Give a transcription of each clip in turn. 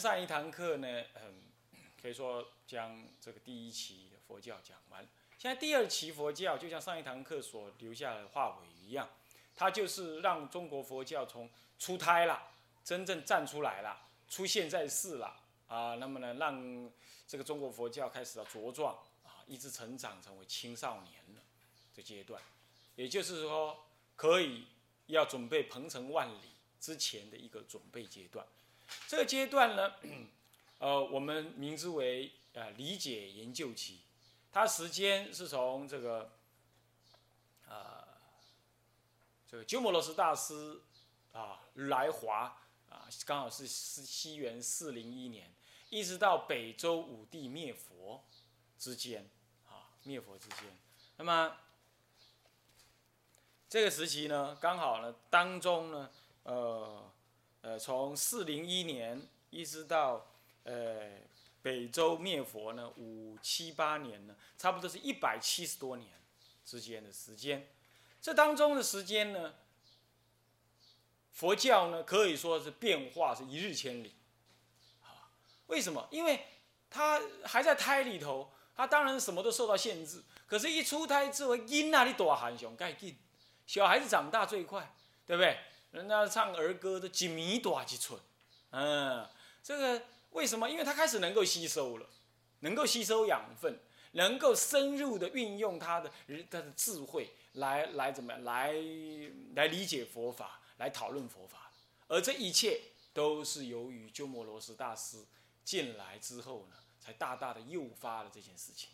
上一堂课呢，嗯，可以说将这个第一期的佛教讲完。现在第二期佛教就像上一堂课所留下的话尾一样，它就是让中国佛教从出胎了，真正站出来了，出现在世了啊。那么呢，让这个中国佛教开始要茁壮啊，一直成长成为青少年了这阶段，也就是说，可以要准备鹏程万里之前的一个准备阶段。这个阶段呢，呃，我们名之为呃理解研究期，它时间是从这个，呃，这个鸠摩罗什大师啊来华啊，刚好是西西元四零一年，一直到北周武帝灭佛之间啊，灭佛之间。那么这个时期呢，刚好呢当中呢，呃。呃，从四零一年一直到呃北周灭佛呢，五七八年呢，差不多是一百七十多年之间的时间。这当中的时间呢，佛教呢可以说是变化是一日千里。啊，为什么？因为他还在胎里头，他当然什么都受到限制。可是，一出胎之后，因那里多含熊盖劲，小孩子长大最快，对不对？人家唱儿歌都几米多几寸，嗯，这个为什么？因为他开始能够吸收了，能够吸收养分，能够深入的运用他的他的智慧来来怎么样来来理解佛法，来讨论佛法。而这一切都是由于鸠摩罗什大师进来之后呢，才大大的诱发了这件事情，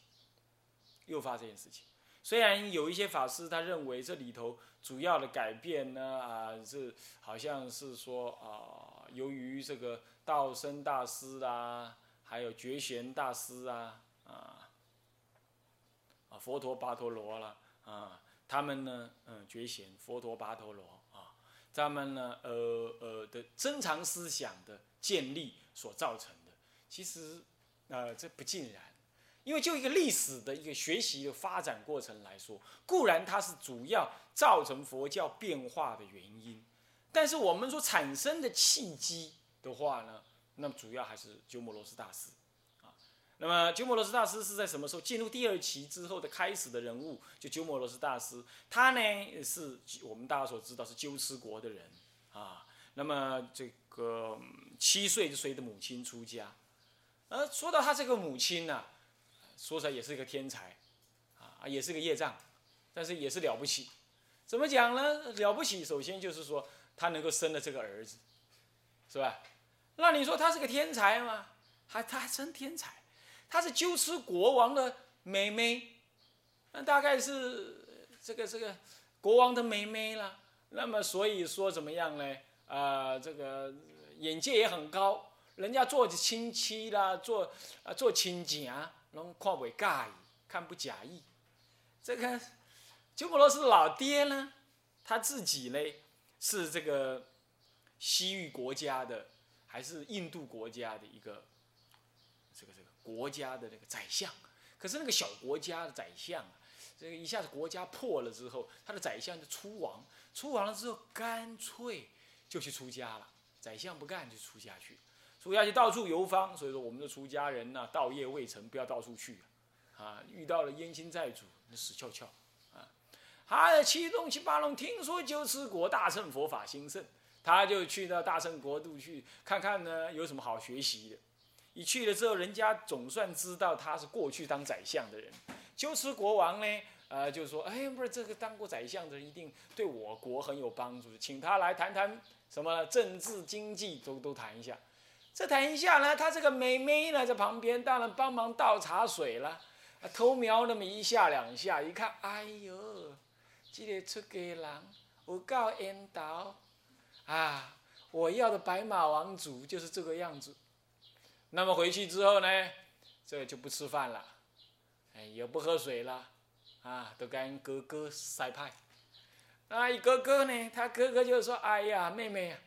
诱发这件事情。虽然有一些法师他认为这里头主要的改变呢，啊，是好像是说啊，由于这个道生大师啊，还有觉贤大师啊，啊，啊佛陀巴陀罗了啊，他们呢，嗯，觉贤佛陀巴陀罗啊，他们呢，呃呃的珍藏思想的建立所造成的，其实，呃，这不尽然。因为就一个历史的一个学习的发展过程来说，固然它是主要造成佛教变化的原因，但是我们说产生的契机的话呢，那么主要还是鸠摩罗什大师啊。那么鸠摩罗什大师是在什么时候进入第二期之后的开始的人物？就鸠摩罗什大师，他呢是我们大家所知道是鸠兹国的人啊。那么这个七岁就随着母亲出家，而说到他这个母亲呢。说起来也是一个天才，啊，也是个业障，但是也是了不起。怎么讲呢？了不起，首先就是说他能够生了这个儿子，是吧？那你说他是个天才吗？还他还真天才，他是鸠兹国王的妹妹，那大概是这个这个国王的妹妹了。那么所以说怎么样呢？啊，这个眼界也很高，人家做亲戚啦，做啊做亲家。拢看不介意，看不假意。这个鸠摩罗什老爹呢，他自己呢是这个西域国家的，还是印度国家的一个这个这个国家的那个宰相。可是那个小国家的宰相，这个一下子国家破了之后，他的宰相就出亡，出亡了之后干脆就去出家了。宰相不干就出家去。出家去到处游方，所以说我们的出家人呐，道业未成，不要到处去啊！遇到了冤亲债主，那死翘翘啊！他七东七八龙，听说鸠兹国大乘佛法兴盛，他就去到大乘国度去看看呢，有什么好学习的。一去了之后，人家总算知道他是过去当宰相的人。鸠兹国王呢，呃，就说：“哎，不是这个当过宰相的人，一定对我国很有帮助，请他来谈谈什么政治经济都都谈一下。”这谈一下呢，他这个妹妹呢在旁边，当然帮忙倒茶水了，偷瞄那么一下两下，一看，哎呦，这个出家人有够缘投啊！我要的白马王子就是这个样子。那么回去之后呢，这个就不吃饭了，哎，也不喝水了，啊，都跟哥哥塞派。那哥哥呢，他哥哥就说：“哎呀，妹妹呀。”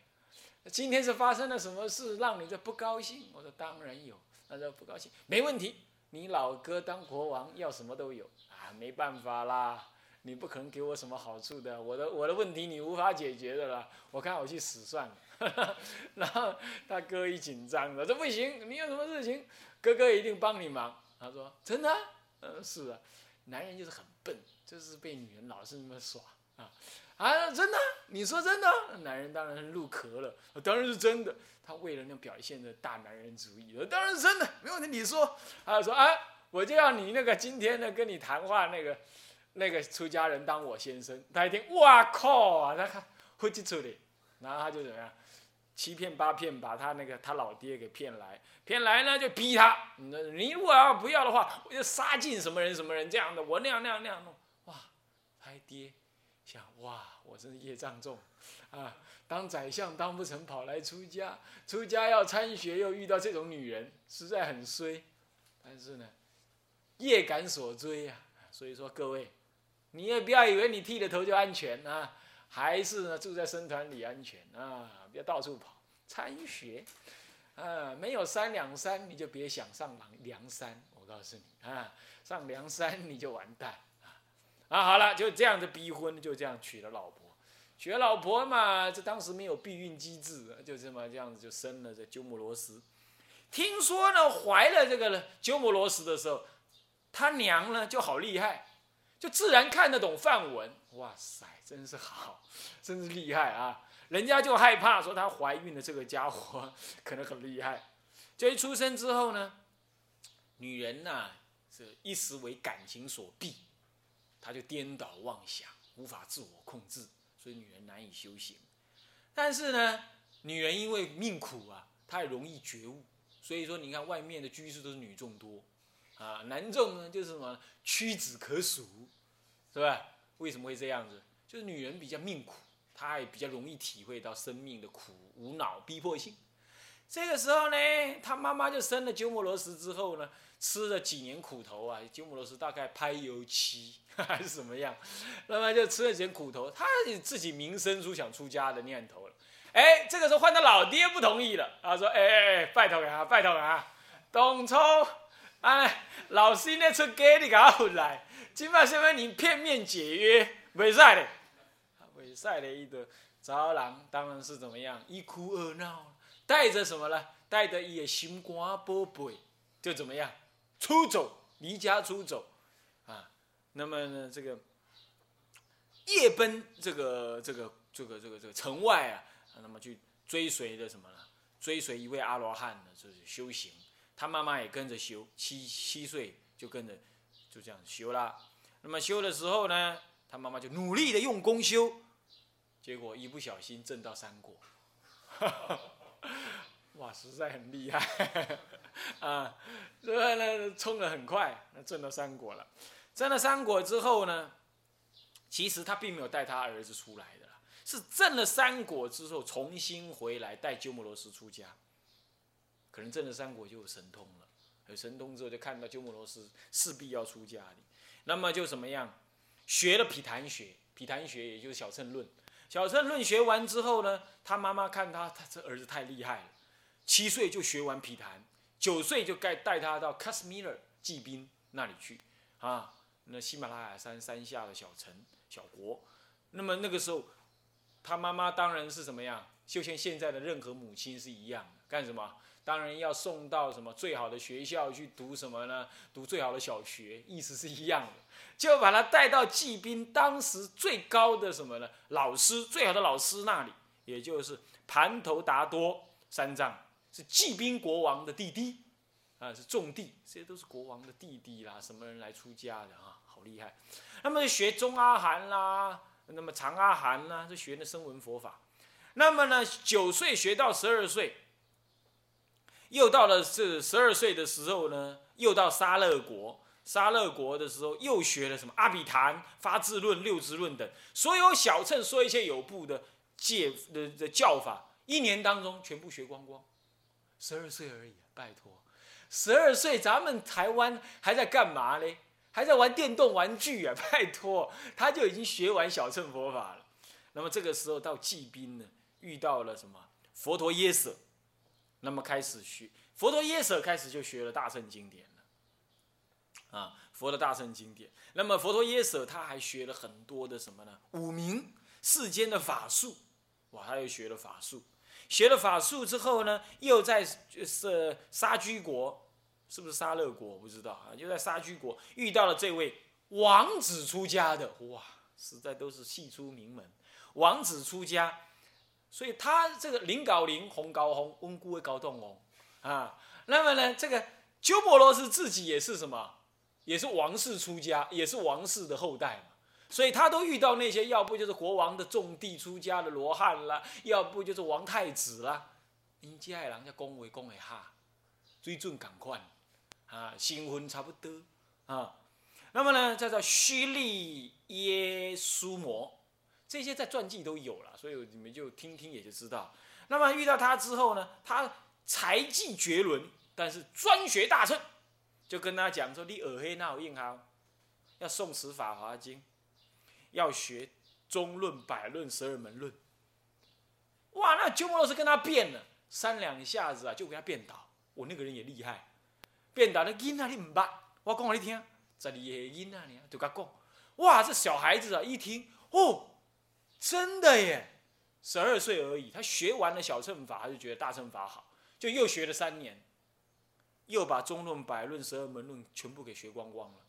今天是发生了什么事让你这不高兴？我说当然有，他说不高兴，没问题。你老哥当国王要什么都有啊，没办法啦，你不可能给我什么好处的。我的我的问题你无法解决的啦，我看我去死算了。然后他哥一紧张了，这不行，你有什么事情，哥哥一定帮你忙。他说真的，嗯，是啊，男人就是很笨，就是被女人老是那么耍啊啊，真的，你说真的？男人当然是入壳了，当然是真的。他为了那表现的大男人主义，当然是真的，没问题。你说，他说啊，我就要你那个今天呢跟你谈话那个那个出家人当我先生。他一听，哇靠啊，他看会记出来，然后他就怎么样，七骗八骗把他那个他老爹给骗来，骗来呢就逼他，你如果要不要的话，我就杀尽什么人什么人这样的，我那样那样那样弄。哇，他爹想哇，我真是业障重啊。当宰相当不成，跑来出家，出家要参学，又遇到这种女人，实在很衰。但是呢，业感所追呀，所以说各位，你也不要以为你剃了头就安全啊，还是呢住在僧团里安全啊，不要到处跑参学，啊，没有三两山你就别想上梁梁山，我告诉你啊，上梁山你就完蛋啊。好了，就这样的逼婚，就这样娶了老婆。娶了老婆嘛，这当时没有避孕机制，就这么这样子就生了这鸠摩罗什。听说呢，怀了这个鸠摩罗什的时候，他娘呢就好厉害，就自然看得懂梵文。哇塞，真是好，真是厉害啊！人家就害怕说她怀孕的这个家伙可能很厉害。就一出生之后呢，女人呐是一时为感情所逼，她就颠倒妄想，无法自我控制。所以女人难以修行，但是呢，女人因为命苦啊，她也容易觉悟。所以说，你看外面的居士都是女众多，啊，男众呢就是什么屈指可数，是吧？为什么会这样子？就是女人比较命苦，她也比较容易体会到生命的苦、无脑、逼迫性。这个时候呢，他妈妈就生了鸠摩罗什之后呢。吃了几年苦头啊，鸠摩罗什大概拍油漆 还是什么样，那么就吃了几年苦头，他自己萌生出想出家的念头了。哎，这个时候换他老爹不同意了，他说：“哎哎哎，拜托啊，拜托啊，董聪，哎，老师那出给你搞回来，今晚是因为你片面解约，没赛的，没赛的一个招郎当然是怎么样，一哭二闹，带着什么呢？带着野心肝宝贝，就怎么样？出走，离家出走，啊，那么呢，这个夜奔这个这个这个这个这个城外啊，那么去追随的什么呢？追随一位阿罗汉呢，就是修行。他妈妈也跟着修，七七岁就跟着就这样修啦。那么修的时候呢，他妈妈就努力的用功修，结果一不小心证到三果。哇，实在很厉害 啊！所以呢，冲得很快，那挣了三果了。挣了三果之后呢，其实他并没有带他儿子出来的，是挣了三果之后重新回来带鸠摩罗什出家。可能挣了三果就有神通了，有神通之后就看到鸠摩罗什势必要出家的，那么就怎么样？学了毗昙学，毗昙学也就是小乘论。小乘论学完之后呢，他妈妈看他，他这儿子太厉害了。七岁就学完皮弹，九岁就该带他到喀什米尔骑兵那里去，啊，那喜马拉雅山山下的小城小国，那么那个时候，他妈妈当然是什么样，就像现在的任何母亲是一样的，干什么？当然要送到什么最好的学校去读什么呢？读最好的小学，意思是一样的，就把他带到骑兵当时最高的什么呢？老师最好的老师那里，也就是盘头达多三藏。是骑兵国王的弟弟，啊，是种地，这些都是国王的弟弟啦，什么人来出家的啊？好厉害！那么学中阿含啦，那么长阿含啦，就学的声闻佛法。那么呢，九岁学到十二岁，又到了是十二岁的时候呢，又到沙勒国。沙勒国的时候，又学了什么阿比昙、发智论、六智论等，所有小乘说一切有部的戒的的教法，一年当中全部学光光。十二岁而已，拜托，十二岁咱们台湾还在干嘛嘞？还在玩电动玩具啊！拜托，他就已经学完小乘佛法了。那么这个时候到祭宾呢，遇到了什么？佛陀耶舍，那么开始学佛陀耶舍，开始就学了大乘经典了。啊，佛的大乘经典。那么佛陀耶舍他还学了很多的什么呢？五明世间的法术，哇，他又学了法术。学了法术之后呢，又在是沙居国，是不是沙乐国？我不知道啊，就在沙居国遇到了这位王子出家的，哇，实在都是系出名门。王子出家，所以他这个林高林，红高红，温故的高动哦，啊，那么呢，这个鸠摩罗什自己也是什么？也是王室出家，也是王室的后代嘛。所以他都遇到那些，要不就是国王的重地出家的罗汉啦，要不就是王太子啦。因家的人家恭维恭维哈，水准赶快啊，新婚差不多啊。那么呢，叫做虚利耶苏摩，这些在传记都有了，所以你们就听听也就知道。那么遇到他之后呢，他才技绝伦，但是专学大乘，就跟他讲说：“你耳黑那有硬哈，要诵持《法华经》。”要学中论、百论、十二门论，哇！那鸠摩罗什跟他辩了三两下子啊，就给他辩倒。我那个人也厉害，辩倒那音啊，你唔捌？我讲给你听，十二个音啊，你就甲讲。哇！这小孩子啊，一听哦，真的耶！十二岁而已，他学完了小乘法，他就觉得大乘法好，就又学了三年，又把中论、百论、十二门论全部给学光光了。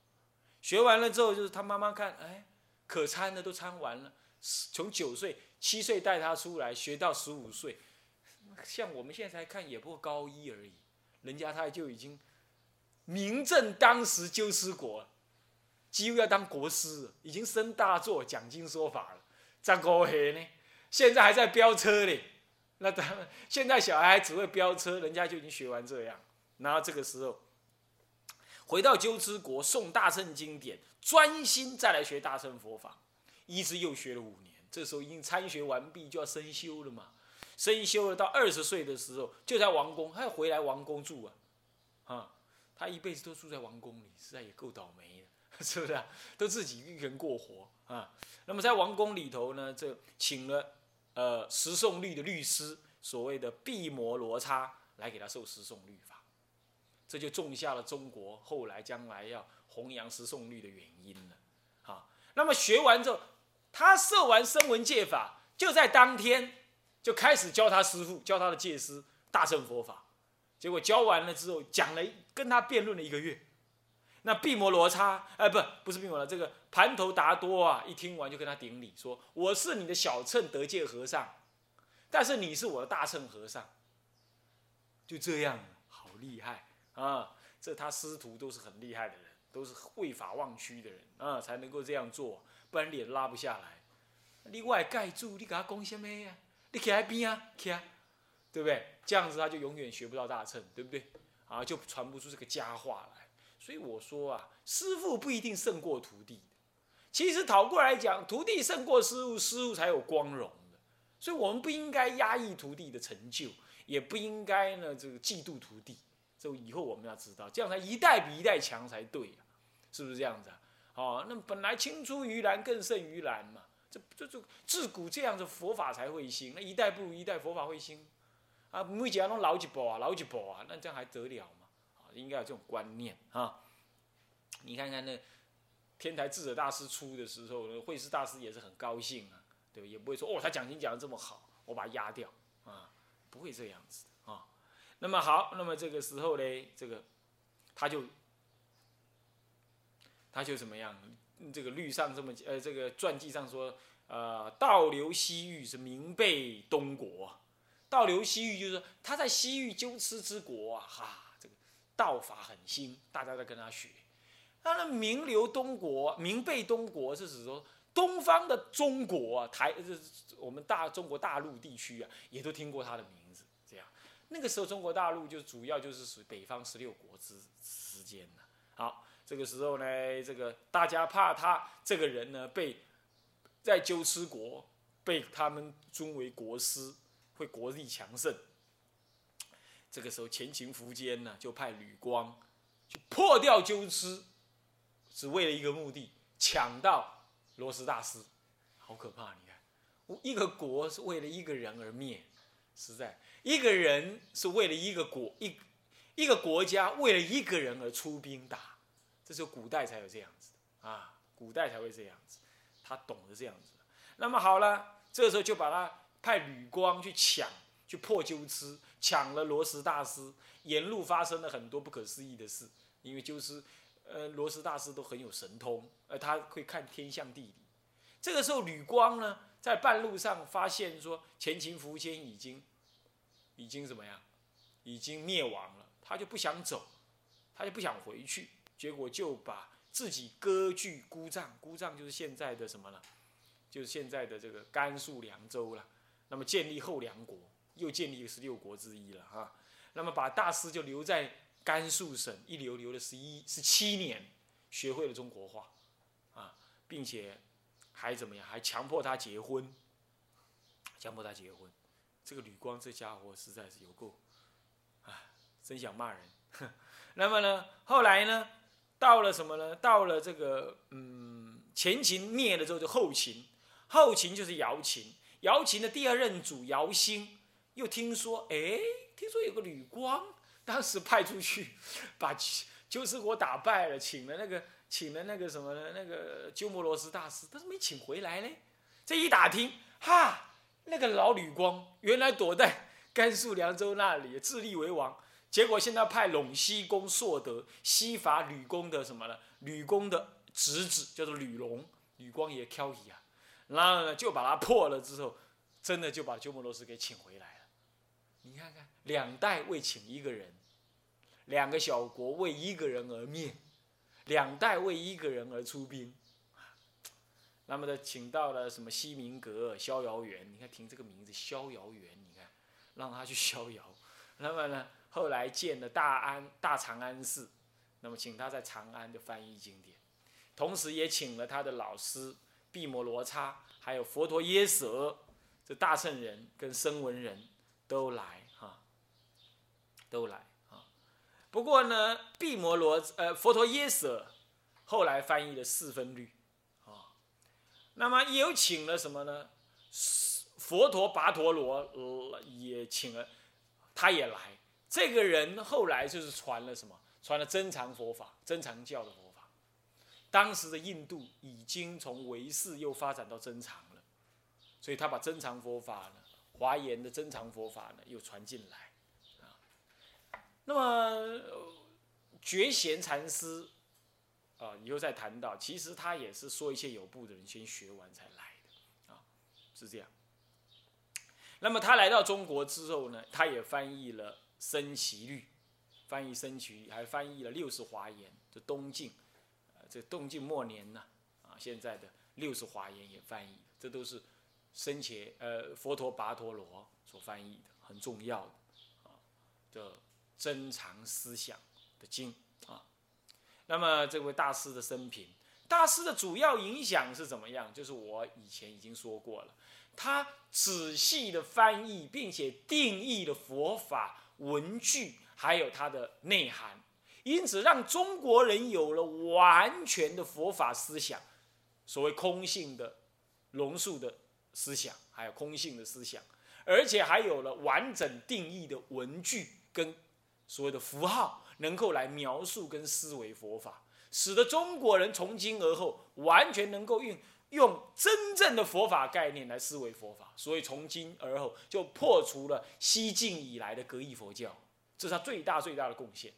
学完了之后，就是他妈妈看，哎。可参的都参完了，从九岁、七岁带他出来学到十五岁，像我们现在才看也不过高一而已，人家他就已经名震当时鸠师国，几乎要当国师，已经升大作讲经说法了。张国黑呢，现在还在飙车呢，那他们现在小孩只会飙车，人家就已经学完这样，然后这个时候。回到鸠兹国诵大乘经典，专心再来学大乘佛法，一直又学了五年。这时候已经参学完毕，就要升修了嘛。升修了到二十岁的时候，就在王宫，他要回来王宫住啊。啊，他一辈子都住在王宫里，实在也够倒霉的，是不是啊？都自己一个人过活啊。那么在王宫里头呢，这请了呃十诵律的律师，所谓的毕摩罗叉，来给他受十诵律法。这就种下了中国后来将来要弘扬十诵律的原因了，啊，那么学完之后，他受完声闻戒法，就在当天就开始教他师父，教他的戒师大乘佛法，结果教完了之后，讲了跟他辩论了一个月，那毕摩罗叉，哎，不，不是毕摩罗，这个盘头达多啊，一听完就跟他顶礼，说我是你的小乘得戒和尚，但是你是我的大乘和尚，就这样，好厉害。啊，这他师徒都是很厉害的人，都是会法忘躯的人啊，才能够这样做，不然脸拉不下来。另外盖住，你给他讲什么呀？你徛在边啊，徛，对不对？这样子他就永远学不到大乘，对不对？啊，就传不出这个佳话来。所以我说啊，师傅不一定胜过徒弟其实倒过来讲，徒弟胜过师傅，师傅才有光荣的。所以我们不应该压抑徒弟的成就，也不应该呢这个嫉妒徒弟。就以后我们要知道，这样才一代比一代强才对呀，是不是这样子啊？哦，那本来青出于蓝更胜于蓝嘛，这这这自古这样子佛法才会兴，那一代不如一代佛法会兴，啊，每讲拢老一步啊，老一步啊，那这样还得了嘛？应该有这种观念啊。你看看那天台智者大师出的时候，呢慧师大师也是很高兴啊，对吧？也不会说哦，他讲经讲的这么好，我把他压掉啊，不会这样子啊。那么好，那么这个时候呢，这个他就他就怎么样？这个律上这么呃，这个传记上说，呃，倒流西域是名被东国，倒流西域就是说他在西域鸠兹之国啊，哈，道法很新，大家在跟他学。那名流东国，名被东国是指说东方的中国啊，台这我们大中国大陆地区啊，也都听过他的名字。这样。那个时候，中国大陆就主要就是属于北方十六国之之间的。好，这个时候呢，这个大家怕他这个人呢，被在鸠兹国被他们尊为国师，会国力强盛。这个时候，前秦苻坚呢，就派吕光去破掉鸠兹，只为了一个目的，抢到罗斯大师。好可怕！你看，一个国是为了一个人而灭，实在。一个人是为了一个国一一个国家为了一个人而出兵打，这是古代才有这样子啊，古代才会这样子，他懂得这样子。那么好了，这个时候就把他派吕光去抢去破鸠兹，抢了罗什大师，沿路发生了很多不可思议的事。因为就是，呃，罗什大师都很有神通，呃，他会看天象地理。这个时候，吕光呢，在半路上发现说前秦苻坚已经，已经怎么样，已经灭亡了，他就不想走，他就不想回去，结果就把自己割据姑丈，姑丈就是现在的什么呢？就是现在的这个甘肃凉州了。那么建立后梁国，又建立十六国之一了哈。那么把大师就留在甘肃省，一留留了十一十七年，学会了中国话，啊，并且。还怎么样？还强迫他结婚，强迫他结婚。这个吕光这家伙实在是有够，啊，真想骂人。那么呢，后来呢，到了什么呢？到了这个嗯，前秦灭了之后就后秦，后秦就是姚秦。姚秦的第二任主姚兴又听说，哎，听说有个吕光，当时派出去 把鸠师国打败了，请了那个。请了那个什么那个鸠摩罗什大师，但是没请回来嘞。这一打听，哈，那个老吕光原来躲在 甘肃凉州那里，自立为王。结果现在派陇西公硕德西伐吕公的什么呢？吕公的侄子叫做吕龙，吕光也挑移啊。然后呢，就把他破了之后，真的就把鸠摩罗什给请回来。你看看，两代为请一个人，两个小国为一个人而灭。两代为一个人而出兵，那么呢，请到了什么西明阁、逍遥园？你看，听这个名字，逍遥园，你看，让他去逍遥。那么呢，后来建了大安、大长安寺，那么请他在长安的翻译经典，同时也请了他的老师毕摩罗叉，还有佛陀耶舍，这大圣人跟声闻人都来哈，都来啊。不过呢，毕摩罗呃佛陀耶舍后来翻译了四分律啊，那么也有请了什么呢？佛陀跋陀罗也请了，他也来。这个人后来就是传了什么？传了真藏佛法，真藏教的佛法。当时的印度已经从唯识又发展到真藏了，所以他把真藏佛法呢，华严的真藏佛法呢又传进来。啊那么觉贤禅师啊，以后再谈到，其实他也是说一些有部的人先学完才来的，啊，是这样。那么他来到中国之后呢，他也翻译了《僧祇律》，翻译《僧祇律》，还翻译了《六十华严》。这东晋，呃，这东晋末年呢，啊，现在的《六十华严》也翻译，这都是生前呃佛陀跋陀罗所翻译的，很重要的啊的。珍藏思想的经啊，那么这位大师的生平，大师的主要影响是怎么样？就是我以前已经说过了，他仔细的翻译并且定义了佛法文句，还有它的内涵，因此让中国人有了完全的佛法思想，所谓空性的龙树的思想，还有空性的思想，而且还有了完整定义的文句跟。所谓的符号能够来描述跟思维佛法，使得中国人从今而后完全能够用用真正的佛法概念来思维佛法，所以从今而后就破除了西晋以来的格义佛教，这是他最大最大的贡献。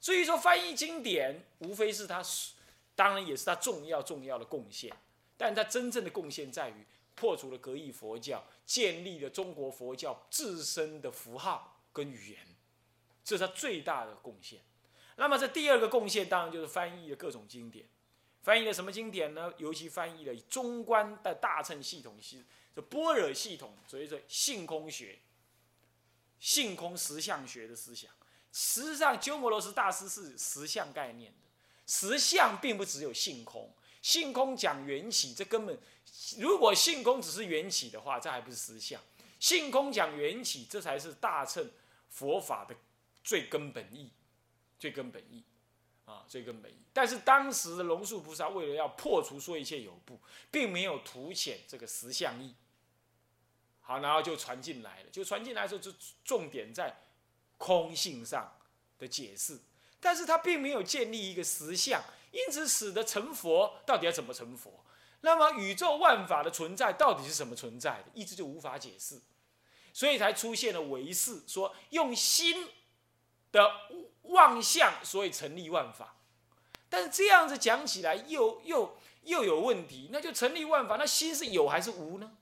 所以说翻译经典，无非是他，当然也是他重要重要的贡献，但他真正的贡献在于破除了格义佛教，建立了中国佛教自身的符号跟语言。这是他最大的贡献。那么这第二个贡献，当然就是翻译了各种经典。翻译了什么经典呢？尤其翻译了中观的大乘系统系，这般若系统，所以说性空学、性空实相学的思想。实际上，鸠摩罗什大师是实相概念的。实相并不只有性空，性空讲缘起，这根本如果性空只是缘起的话，这还不是实相。性空讲缘起，这才是大乘佛法的。最根本意，最根本意，啊，最根本意。但是当时的龙树菩萨为了要破除说一切有部，并没有凸显这个实相意。好，然后就传进来了。就传进来的时候，就重点在空性上的解释，但是他并没有建立一个实相，因此使得成佛到底要怎么成佛？那么宇宙万法的存在到底是什么存在的？一直就无法解释。所以才出现了唯识，说用心的妄相，所以成立万法。但是这样子讲起来又又又有问题，那就成立万法，那心是有还是无呢？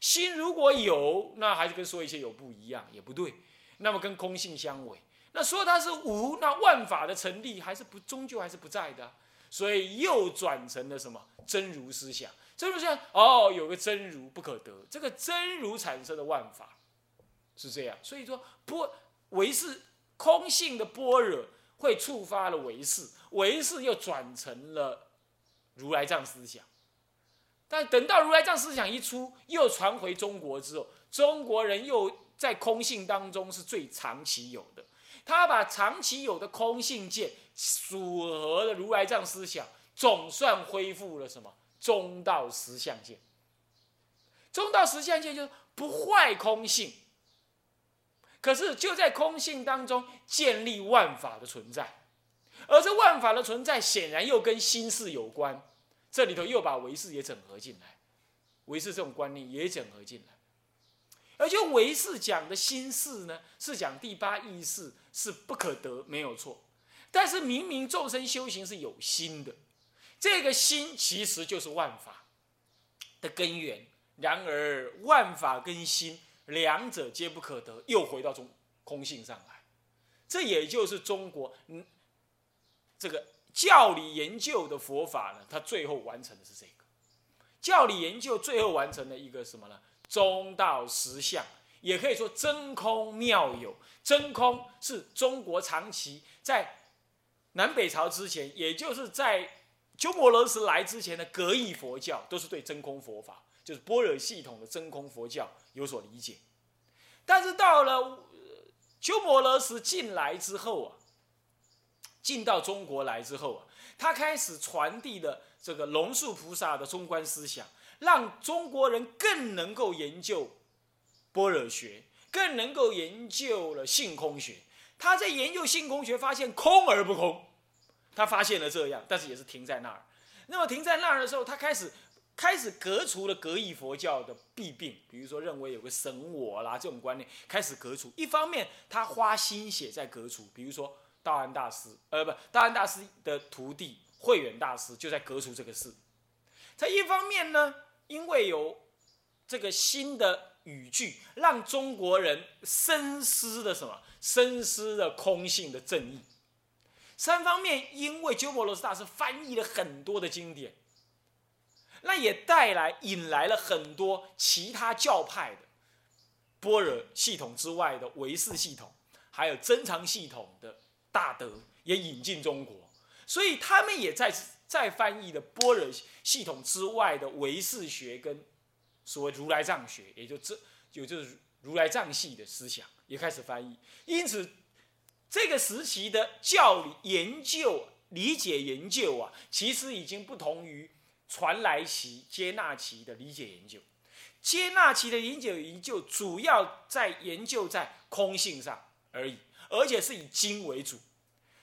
心如果有，那还是跟说一些有不一样，也不对。那么跟空性相违。那说它是无，那万法的成立还是不终究还是不在的。所以又转成了什么真如思想？真如思想哦，有个真如不可得，这个真如产生的万法是这样。所以说波唯是空性的般若会触发了唯识，唯识又转成了如来藏思想。但等到如来藏思想一出，又传回中国之后，中国人又在空性当中是最长期有的。他把长期有的空性见组合的如来藏思想，总算恢复了什么中道实相见。中道实相见就是不坏空性，可是就在空性当中建立万法的存在，而这万法的存在显然又跟心事有关。这里头又把唯识也整合进来，唯识这种观念也整合进来。而就唯识讲的心事呢，是讲第八意识是不可得，没有错。但是明明众生修行是有心的，这个心其实就是万法的根源。然而万法跟心两者皆不可得，又回到中空性上来。这也就是中国嗯这个教理研究的佛法呢，它最后完成的是这个教理研究最后完成了一个什么呢？中道实相，也可以说真空妙有。真空是中国长期在南北朝之前，也就是在鸠摩罗什来之前的格义佛教，都是对真空佛法，就是般若系统的真空佛教有所理解。但是到了鸠摩罗什进来之后啊，进到中国来之后啊，他开始传递的这个龙树菩萨的中观思想。让中国人更能够研究般若学，更能够研究了性空学。他在研究性空学，发现空而不空。他发现了这样，但是也是停在那儿。那么停在那儿的时候，他开始开始革除了格异佛教的弊病，比如说认为有个神我啦这种观念，开始革除。一方面，他花心血在革除，比如说道安大师，呃，不，道安大师的徒弟慧远大师就在革除这个事。在一方面呢。因为有这个新的语句，让中国人深思的什么？深思的空性的正义。三方面，因为鸠摩罗什大师翻译了很多的经典，那也带来引来了很多其他教派的般若系统之外的唯识系统，还有真常系统的大德也引进中国，所以他们也在。再翻译的般若系统之外的唯识学跟所谓如来藏学，也就这有就是如来藏系的思想也开始翻译。因此，这个时期的教理研究、理解研究啊，其实已经不同于传来期、接纳期的理解研究。接纳期的理解研究主要在研究在空性上而已，而且是以经为主。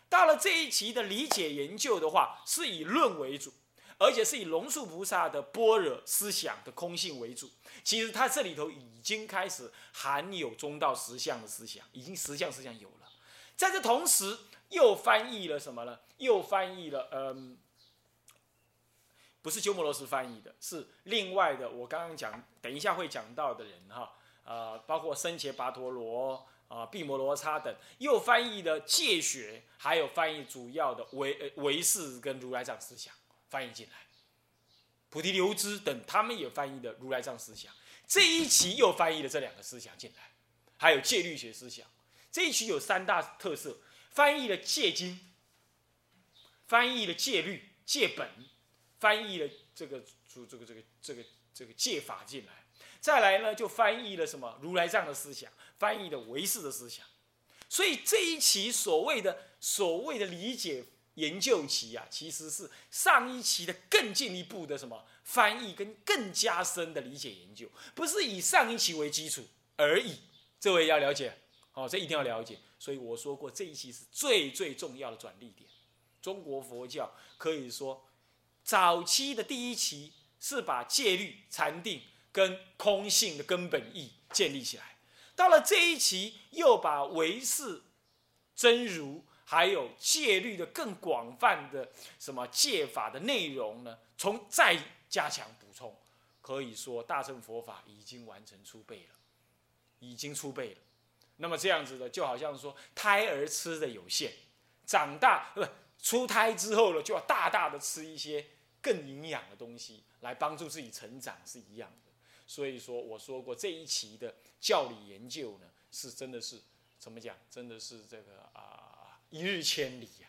到了这一期的理解研究的话，是以论为主，而且是以龙树菩萨的般若思想的空性为主。其实它这里头已经开始含有中道实相的思想，已经实相思想有了。在这同时，又翻译了什么呢？又翻译了，嗯，不是鸠摩罗什翻译的，是另外的。我刚刚讲，等一下会讲到的人哈，呃，包括僧伽跋陀罗。啊，毗摩罗叉等又翻译的戒学，还有翻译主要的唯唯识跟如来藏思想翻译进来，菩提流支等他们也翻译的如来藏思想，这一期又翻译了这两个思想进来，还有戒律学思想，这一期有三大特色，翻译了戒经，翻译了戒律戒本，翻译了这个主这个这个这个这个戒法进来。再来呢，就翻译了什么如来藏的思想，翻译的唯识的思想，所以这一期所谓的所谓的理解研究期啊，其实是上一期的更进一步的什么翻译跟更加深的理解研究，不是以上一期为基础而已。这位要了解，好，这一定要了解。所以我说过，这一期是最最重要的转捩点。中国佛教可以说，早期的第一期是把戒律禅定。跟空性的根本义建立起来，到了这一期，又把唯识、真如还有戒律的更广泛的什么戒法的内容呢，从再加强补充，可以说大乘佛法已经完成出备了，已经出备了。那么这样子的，就好像说胎儿吃的有限，长大不出胎之后呢，就要大大的吃一些更营养的东西，来帮助自己成长是一样的。所以说，我说过这一期的教理研究呢，是真的是怎么讲？真的是这个啊，一日千里呀。